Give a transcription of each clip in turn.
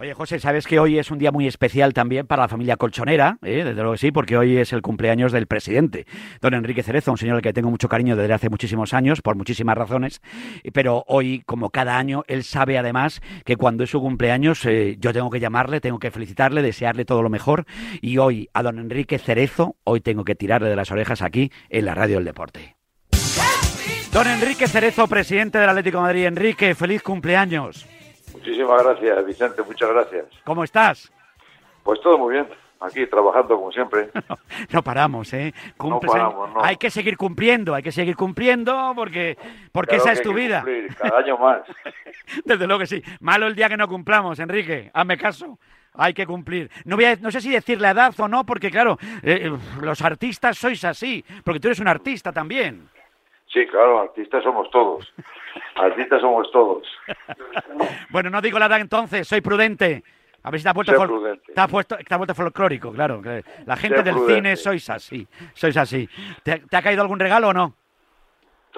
Oye, José, sabes que hoy es un día muy especial también para la familia colchonera, ¿eh? desde luego que sí, porque hoy es el cumpleaños del presidente, don Enrique Cerezo, un señor al que tengo mucho cariño desde hace muchísimos años, por muchísimas razones, pero hoy, como cada año, él sabe además que cuando es su cumpleaños eh, yo tengo que llamarle, tengo que felicitarle, desearle todo lo mejor, y hoy a don Enrique Cerezo, hoy tengo que tirarle de las orejas aquí en la Radio del Deporte. Don Enrique Cerezo, presidente del Atlético de Madrid. Enrique, feliz cumpleaños. Muchísimas gracias, Vicente, muchas gracias. ¿Cómo estás? Pues todo muy bien, aquí trabajando como siempre. no, paramos, ¿eh? no paramos, no. Hay que seguir cumpliendo, hay que seguir cumpliendo porque, porque esa es tu vida. Cumplir, cada año más. Desde luego que sí. Malo el día que no cumplamos, Enrique, hazme caso. Hay que cumplir. No, voy a, no sé si decir la edad o no, porque claro, eh, los artistas sois así, porque tú eres un artista también. Sí, claro, artistas somos todos. Artistas somos todos. bueno, no digo la edad entonces, soy prudente. A ver si te has vuelto, te has puesto- te has vuelto folclórico, claro. La gente del prudente. cine sois así, sois así. ¿Te, te ha caído algún regalo o no?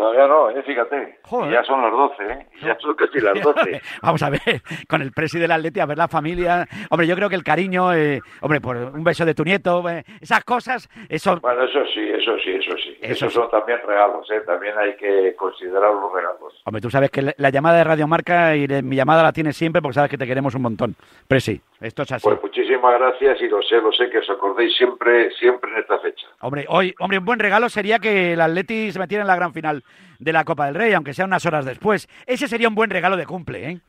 Todavía no, ¿eh? fíjate. Joder. Ya son las 12, ¿eh? Ya son casi las 12. Vamos a ver, con el presi del Atleti, a ver la familia. Hombre, yo creo que el cariño, eh, hombre, por un beso de tu nieto, eh, esas cosas, eso... Bueno, eso sí, eso sí, eso sí. Eso Esos sí. son también regalos, ¿eh? También hay que considerar los regalos. Hombre, tú sabes que la- la llamada de Radio Marca y de- mi llamada la tienes siempre porque sabes que te queremos un montón. Presi, esto es así. Pues muchísimas gracias y lo sé, lo sé que os acordéis siempre, siempre en esta fecha. Hombre, hoy, hombre, un buen regalo sería que el Atleti se metiera en la gran final de la Copa del Rey, aunque sea unas horas después. Ese sería un buen regalo de cumple, ¿eh?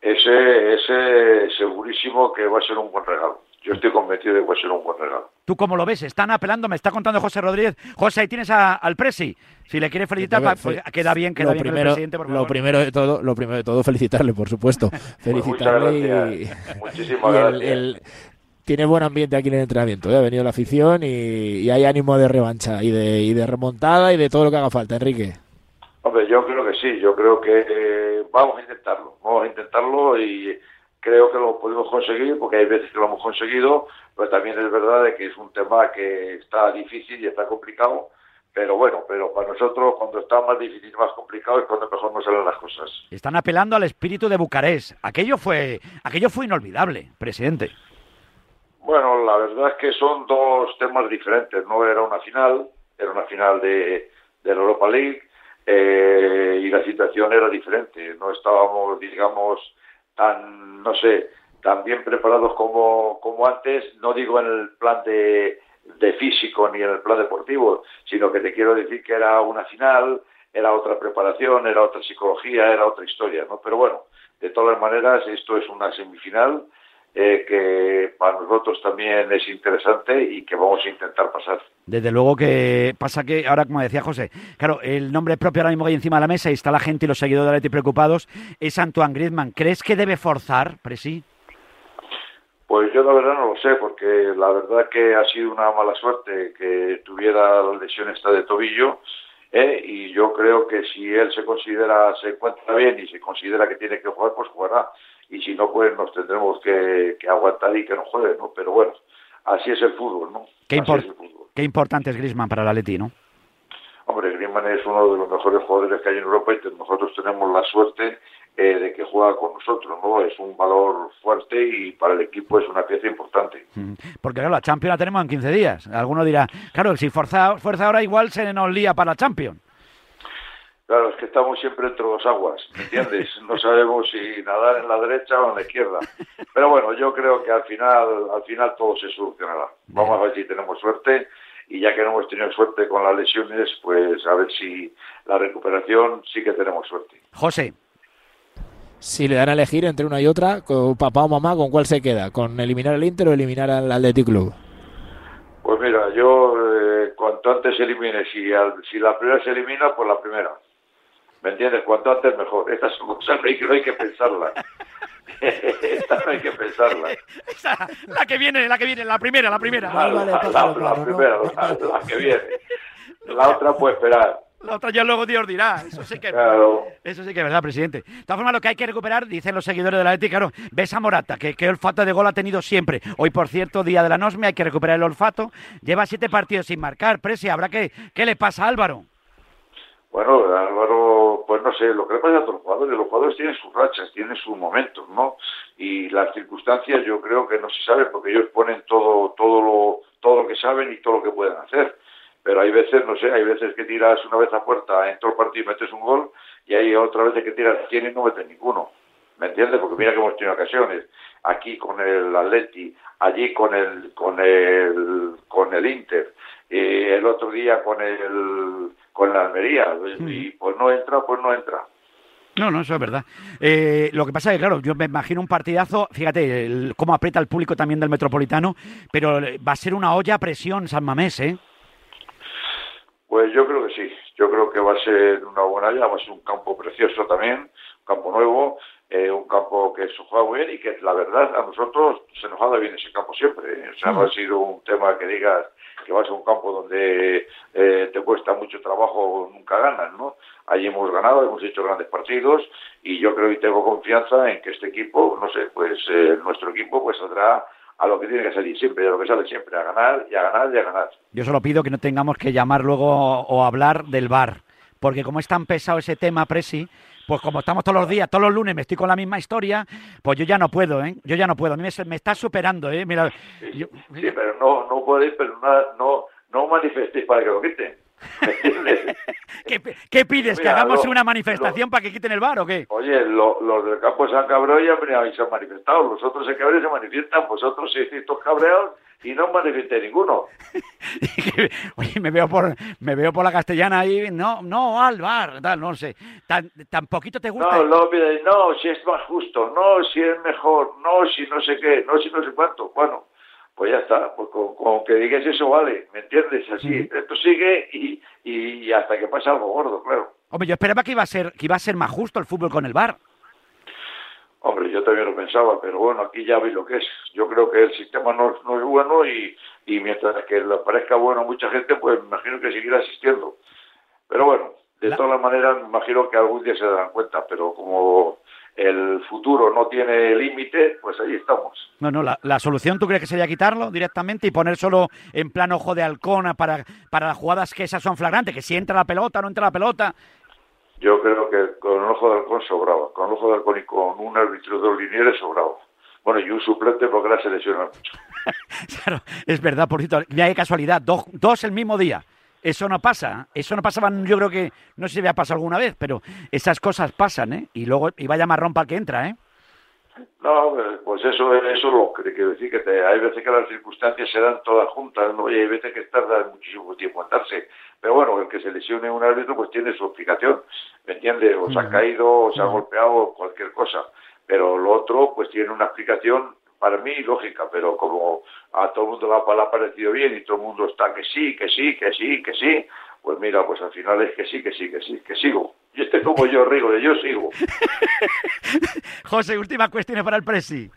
Ese, ese segurísimo que va a ser un buen regalo. Yo estoy convencido de que va a ser un buen regalo. ¿Tú cómo lo ves? Están apelando, me está contando José Rodríguez. José, ahí tienes a- al Presi. Si le quieres felicitar, pues, queda bien, queda lo bien con el primero, presidente, por lo favor. primero de todo, lo primero de todo, felicitarle, por supuesto. Felicitarle y. Muchísimas y el- gracias. el- tiene buen ambiente aquí en el entrenamiento. ¿eh? Ha venido la afición y, y hay ánimo de revancha y de, y de remontada y de todo lo que haga falta, Enrique. Hombre, yo creo que sí, yo creo que eh, vamos a intentarlo, vamos a intentarlo y creo que lo podemos conseguir porque hay veces que lo hemos conseguido, pero también es verdad de que es un tema que está difícil y está complicado, pero bueno, pero para nosotros cuando está más difícil y más complicado es cuando mejor nos salen las cosas. Están apelando al espíritu de Bucarest. Aquello fue, aquello fue inolvidable, presidente. Bueno, la verdad es que son dos temas diferentes. No era una final, era una final de, la Europa League eh, y la situación era diferente. No estábamos, digamos, tan, no sé, tan bien preparados como, como antes. No digo en el plan de, de físico ni en el plan deportivo, sino que te quiero decir que era una final, era otra preparación, era otra psicología, era otra historia, ¿no? Pero bueno, de todas maneras, esto es una semifinal eh, que para nosotros también es interesante y que vamos a intentar pasar. Desde luego que pasa que ahora, como decía José, claro, el nombre propio ahora mismo que hay encima de la mesa y está la gente y los seguidores de Atleti preocupados es Antoine Griezmann. ¿Crees que debe forzar, Presi? Pues yo la verdad no lo sé, porque la verdad que ha sido una mala suerte que tuviera la lesión esta de tobillo, ¿eh? y yo creo que si él se considera, se encuentra bien y se considera que tiene que jugar, pues jugará, y si no, pues nos tendremos que, que aguantar y que no juegue, ¿no? Pero bueno, así es el fútbol, ¿no? Qué, fútbol. importante es Griezmann para el Atleti, ¿no? Hombre, Griezmann es uno de los mejores jugadores que hay en Europa y nosotros tenemos la suerte eh, de que juega con nosotros, ¿no? Es un valor fuerte y para el equipo es una pieza importante. Mm, Porque claro, la Champions la tenemos en 15 días. Alguno dirá, claro, si forza, fuerza ahora igual se nos lía para la Champions. Claro, es que estamos siempre entre dos aguas, ¿me entiendes? No sabemos si nadar en la derecha o en la izquierda. Pero bueno, yo creo que al final, al final todo se solucionará. Vamos a ver si tenemos suerte y ya que no hemos tenido suerte con las lesiones, pues a ver si la recuperación sí que tenemos suerte. José, Si le dan a elegir entre una y otra, con papá o mamá, ¿con cuál se queda? ¿Con eliminar al Inter o eliminar al Athletic Club? Pues mira, yo eh, cuanto antes elimine, si, al- si la primera se elimina, pues la primera. ¿Me entiendes? Cuanto antes mejor. Estas son cosas no hay que, no hay que pensarlas. Estas no hay que pensarlas. Esa, la que viene, la que viene, la primera, la primera. La, vale, la- la- la ¿no? primera, la, la que viene. La otra puede esperar. La otra ya luego Dios dirá. Eso sí que Claro. Eso sí que es verdad, presidente. De todas formas, lo que hay que recuperar, dicen los seguidores de la Atleti, claro, ves a Morata, que, que olfato de gol ha tenido siempre. Hoy, por cierto, día de la Nosme, hay que recuperar el olfato. Lleva siete partidos sin marcar, Presi, habrá que... ¿Qué le pasa a Álvaro? Bueno, Álvaro, pues no sé, lo que le pasa a los jugadores, los jugadores tienen sus rachas, tienen sus momentos, ¿no? Y las circunstancias yo creo que no se sabe porque ellos ponen todo, todo lo, todo lo que saben y todo lo que pueden hacer. Pero hay veces, no sé, hay veces que tiras una vez a puerta en todo el partido y metes un gol y hay otra vez que tiras 100 y no metes ninguno. ¿Me entiendes? Porque mira que hemos tenido ocasiones. Aquí con el Atleti, allí con el, con el, con el Inter, y el otro día con el, con la Almería. Y pues no entra, pues no entra. No, no, eso es verdad. Eh, lo que pasa es que, claro, yo me imagino un partidazo, fíjate cómo aprieta el público también del Metropolitano, pero va a ser una olla a presión San Mamés, ¿eh? Pues yo creo que sí, yo creo que va a ser una buena olla, va a ser un campo precioso también, un campo nuevo, eh, un campo que se juega bien y que la verdad a nosotros se nos ha dado bien ese campo siempre. ¿eh? O sea, no ha sido un tema que digas que vas a un campo donde eh, te cuesta mucho trabajo, nunca ganas, ¿no? Allí hemos ganado, hemos hecho grandes partidos y yo creo y tengo confianza en que este equipo, no sé, pues nuestro equipo pues saldrá a lo que tiene que salir siempre, a lo que sale siempre, a ganar y a ganar y a ganar. Yo solo pido que no tengamos que llamar luego o hablar del bar, porque como es tan pesado ese tema, Presi, pues como estamos todos los días, todos los lunes me estoy con la misma historia, pues yo ya no puedo, ¿eh? Yo ya no puedo. A mí me, está superando, ¿eh? Mira, sí, pero no, no podéis, pero no, no, no manifestéis para que lo quiten. ¿Qué, pides? ¿Que hagamos una manifestación para que quiten el bar o qué? Oye, los del campo de San Cabreo ya se han manifestado, los otros en Cabreo se manifiestan, vosotros si estos cabreados y no manifiesté ninguno. Oye, me veo por me veo por la castellana ahí, no, no, al bar, tal, no sé, tan, tan poquito te gusta. No, no, no, si es más justo, no, si es mejor, no, si no sé qué, no, si no sé cuánto, bueno pues ya está, pues con, que digas eso vale, ¿me entiendes? Así, esto sigue y, y, hasta que pase algo gordo, claro. Hombre, yo esperaba que iba a ser que iba a ser más justo el fútbol con el bar. Hombre, yo también lo pensaba, pero bueno, aquí ya vi lo que es. Yo creo que el sistema no, es bueno y, y mientras que le parezca bueno a mucha gente, pues me imagino que seguirá asistiendo. Pero bueno, de todas maneras, me imagino que algún día se darán cuenta, pero como el futuro no tiene límite, pues ahí estamos. No, no, la, solución tú crees que sería quitarlo directamente y poner solo en plan ojo de halcón para, para las jugadas que esas son flagrantes, que si entra la pelota no entra la pelota. Yo creo que con el ojo de halcón sobraba, con el ojo de halcón y con un árbitro de linieres sobraba. Bueno, y un suplente porque la selecciona mucho. claro, es verdad, por cierto, mira qué casualidad, dos, dos el mismo día. Eso no pasa, eso no pasaba, yo creo que, no sé si había pasado alguna vez, pero esas cosas pasan, ¿eh? Y luego, y vaya marrón para que entra, ¿eh? No, pues eso, eso lo que quiero decir, que hay veces que las circunstancias se dan todas juntas, ¿no? y hay veces que tarda muchísimo tiempo en darse. Pero bueno, el que se lesione un árbitro pues tiene su explicación, ¿me entiendes? O se ha caído, o se ha golpeado, cualquier cosa. Pero lo otro pues tiene una explicación para mí lógica, pero como a todo el mundo le ha parecido bien y todo el mundo está que sí, que sí, que sí, que sí, pues mira, pues al final es que sí, que sí, que sí, que sigo. Y este como yo, Rigo, yo sigo. José, última cuestión para el Presi.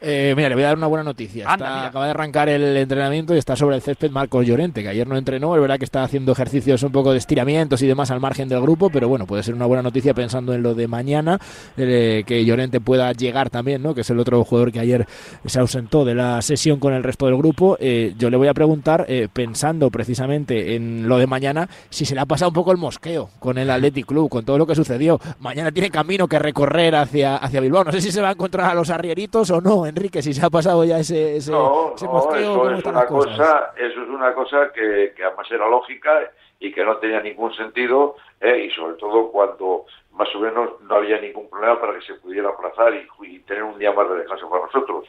Eh, mira, le voy a dar una buena noticia. acaba de arrancar el entrenamiento y está sobre el césped Marcos Llorente, que ayer no entrenó. Es verdad que está haciendo ejercicios un poco de estiramientos y demás al margen del grupo, pero bueno, puede ser una buena noticia pensando en lo de mañana, eh, que Llorente pueda llegar también, ¿no? que es el otro jugador que ayer se ausentó de la sesión con el resto del grupo. Eh, yo le voy a preguntar, pensando precisamente en lo de mañana, si se le ha pasado un poco el mosqueo con el Athletic Club, con todo lo que sucedió. Mañana tiene camino que recorrer hacia, hacia Bilbao. No sé si se va a encontrar a los arrieritos o no Enrique, si se ha pasado ya ese, ese, no, no, eso es una cosa, eso es una cosa que, que, además era lógica y que no tenía ningún sentido eh, y sobre todo cuando más o menos no había ningún problema para que se pudiera aplazar y, tener un día más de descanso para nosotros.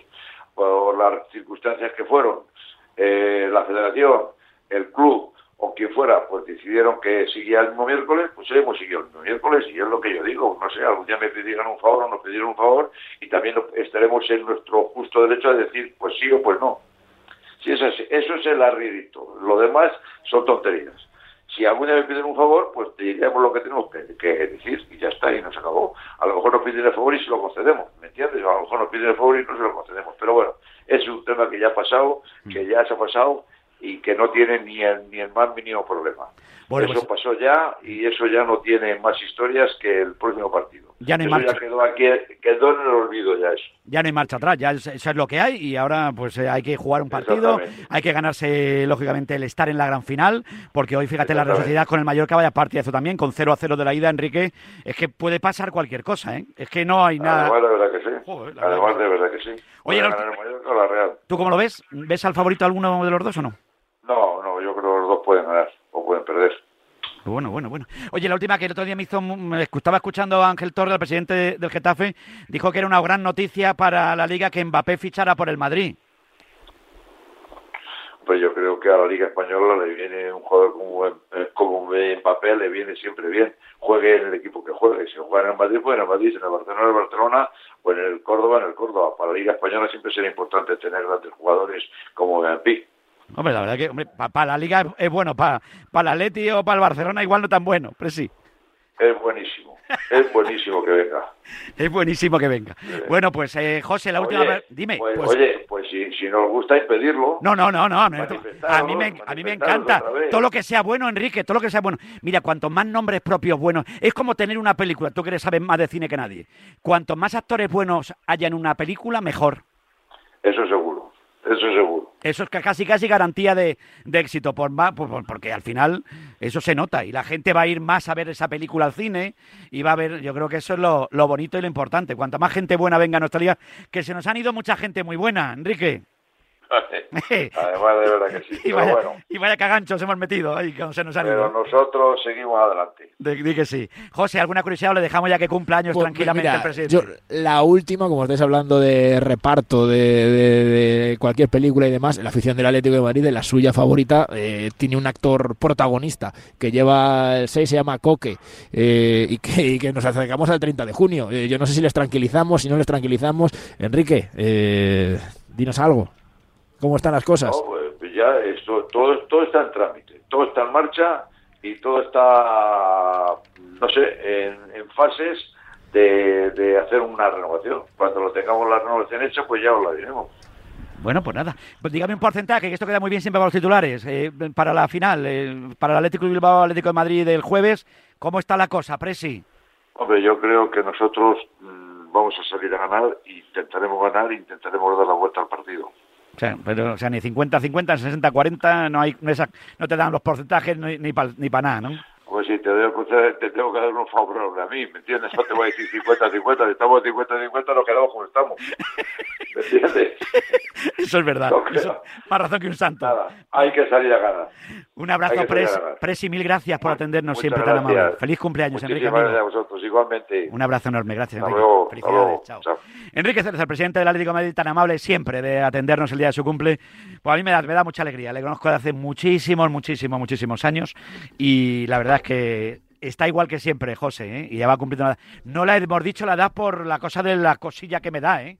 Por las circunstancias que fueron eh, la federación el club o quien fuera, pues decidieron que seguía el mismo miércoles, pues hemos seguido el mismo miércoles y es lo que yo digo, no sé, algún día me pidieron un favor o nos pidieron un favor y también estaremos en nuestro justo derecho de decir pues sí o pues no. Si es así, eso es el arrierito, lo demás son tonterías. Si algún día me piden un favor, pues diríamos lo que tenemos que, decir y ya está, y nos acabó. A lo mejor nos piden el favor y se lo concedemos, ¿me entiendes? A lo mejor nos piden el favor y no se lo concedemos. Pero bueno, es un tema que ya ha pasado, que ya se ha pasado y que no tiene ni el, ni el más mínimo problema. eso pues- pasó ya y eso ya no tiene más historias que el próximo partido. Ya no quedó, aquí, quedó en el olvido ya eso. ya no hay marcha atrás, ya eso es lo que hay y ahora pues eh, hay que jugar un partido, hay que ganarse lógicamente el estar en la gran final, porque hoy fíjate la Real Sociedad con el Mallorca vaya eso también, con 0 a 0 de la ida, Enrique, es que puede pasar cualquier cosa, ¿eh? Es que no hay nada... Además de verdad que sí, además de verdad que sí. Oye, la Real. ¿tú cómo lo ves? ¿Ves al favorito alguno de los dos o no? No, no, yo creo que los dos pueden ganar o pueden perder. Bueno, bueno, bueno. Oye, la última que el otro día me hizo, me estaba escuchando a Ángel Torres, el presidente del Getafe, dijo que era una gran noticia para la liga que Mbappé fichara por el Madrid. Pues yo creo que a la liga española le viene un jugador como, eh, como Mbappé, le viene siempre bien. Juegue en el equipo que juegue. Si juega en el Madrid, pues en el Madrid. Si en el Barcelona, en el Barcelona. O en el Córdoba, en el Córdoba. Para la liga española siempre será importante tener grandes jugadores como Mbappé. Hombre, la verdad que hombre, para la Liga es, bueno, para para el Atleti o para el Barcelona igual no tan bueno, pero sí. Es buenísimo, es buenísimo que venga. es buenísimo que venga. Bueno, pues eh, José, la última dime. Pues, pues, oye, pues si, si nos gusta impedirlo. No, no, no, no. A mí, me, a mí me encanta todo lo que sea bueno, Enrique, todo lo que sea bueno. Mira, cuanto más nombres propios buenos, es como tener una película. Tú que saber más de cine que nadie. Cuanto más actores buenos haya en una película, mejor. Eso seguro. Eso seguro. Eso es casi casi garantía de, éxito, por, porque al final eso se nota y la gente va a ir más a ver esa película al cine y va a ver, yo creo que eso es lo, lo bonito y lo importante. Cuanta más gente buena venga a nuestra liga, que se nos han ido mucha gente muy buena, Enrique. Además, de verdad que sí. y, vaya, bueno. y vaya caganchos hemos metido ahí, que se nos han Pero nosotros seguimos adelante. Di que sí. José, ¿alguna curiosidad o le dejamos ya que cumpla años pues, tranquilamente el presidente? la última, como estáis hablando de reparto de, cualquier película y demás, la afición del Atlético de Madrid, la suya favorita, eh, tiene un actor protagonista que lleva el 6, se llama Coque, eh, y, que, nos acercamos al 30 de junio. Eh, yo no sé si les tranquilizamos, si no les tranquilizamos. Enrique, dinos algo. ¿Cómo están las cosas? pues ya esto, todo, todo está en trámite, todo está en marcha y todo está, no sé, en, fases de, hacer una renovación. Cuando lo tengamos la renovación hecha, pues ya os la diremos. Bueno, pues nada. Pues dígame un porcentaje, que esto queda muy bien siempre para los titulares. Eh, para la final, eh, para el Atlético de Bilbao, Atlético de Madrid del jueves, ¿cómo está la cosa, Presi? Hombre, yo creo que nosotros mm, vamos a salir a ganar, intentaremos ganar, intentaremos dar la vuelta al partido. O sea, pero, o sea ni 50-50, 60-40, no, hay, no, te dan los porcentajes ni, ni para ni nada, ¿no? Pues si te, te tengo que dar un favor a mí, ¿me entiendes? No te voy a decir 50-50, si estamos 50-50 nos quedamos como estamos. ¿Me entiendes? Eso es verdad. más razón que un santo. Nada, hay que salir a ganar. Un abrazo, Pres, Presi, mil gracias por atendernos siempre tan amable. Feliz cumpleaños, Enrique. Gracias a vosotros, igualmente. Un abrazo enorme, gracias, Enrique. Felicidades, chao. Enrique Ceres, el presidente del Atlético de Madrid, tan amable siempre de atendernos el día de su cumple. Pues a mí me da, me da mucha alegría. Le conozco desde hace muchísimos, muchísimos, muchísimos años y la verdad es que está igual que siempre, José, ¿eh? y ya va cumpliendo la edad. No la hemos dicho la edad por la cosa de la cosilla que me da, ¿eh?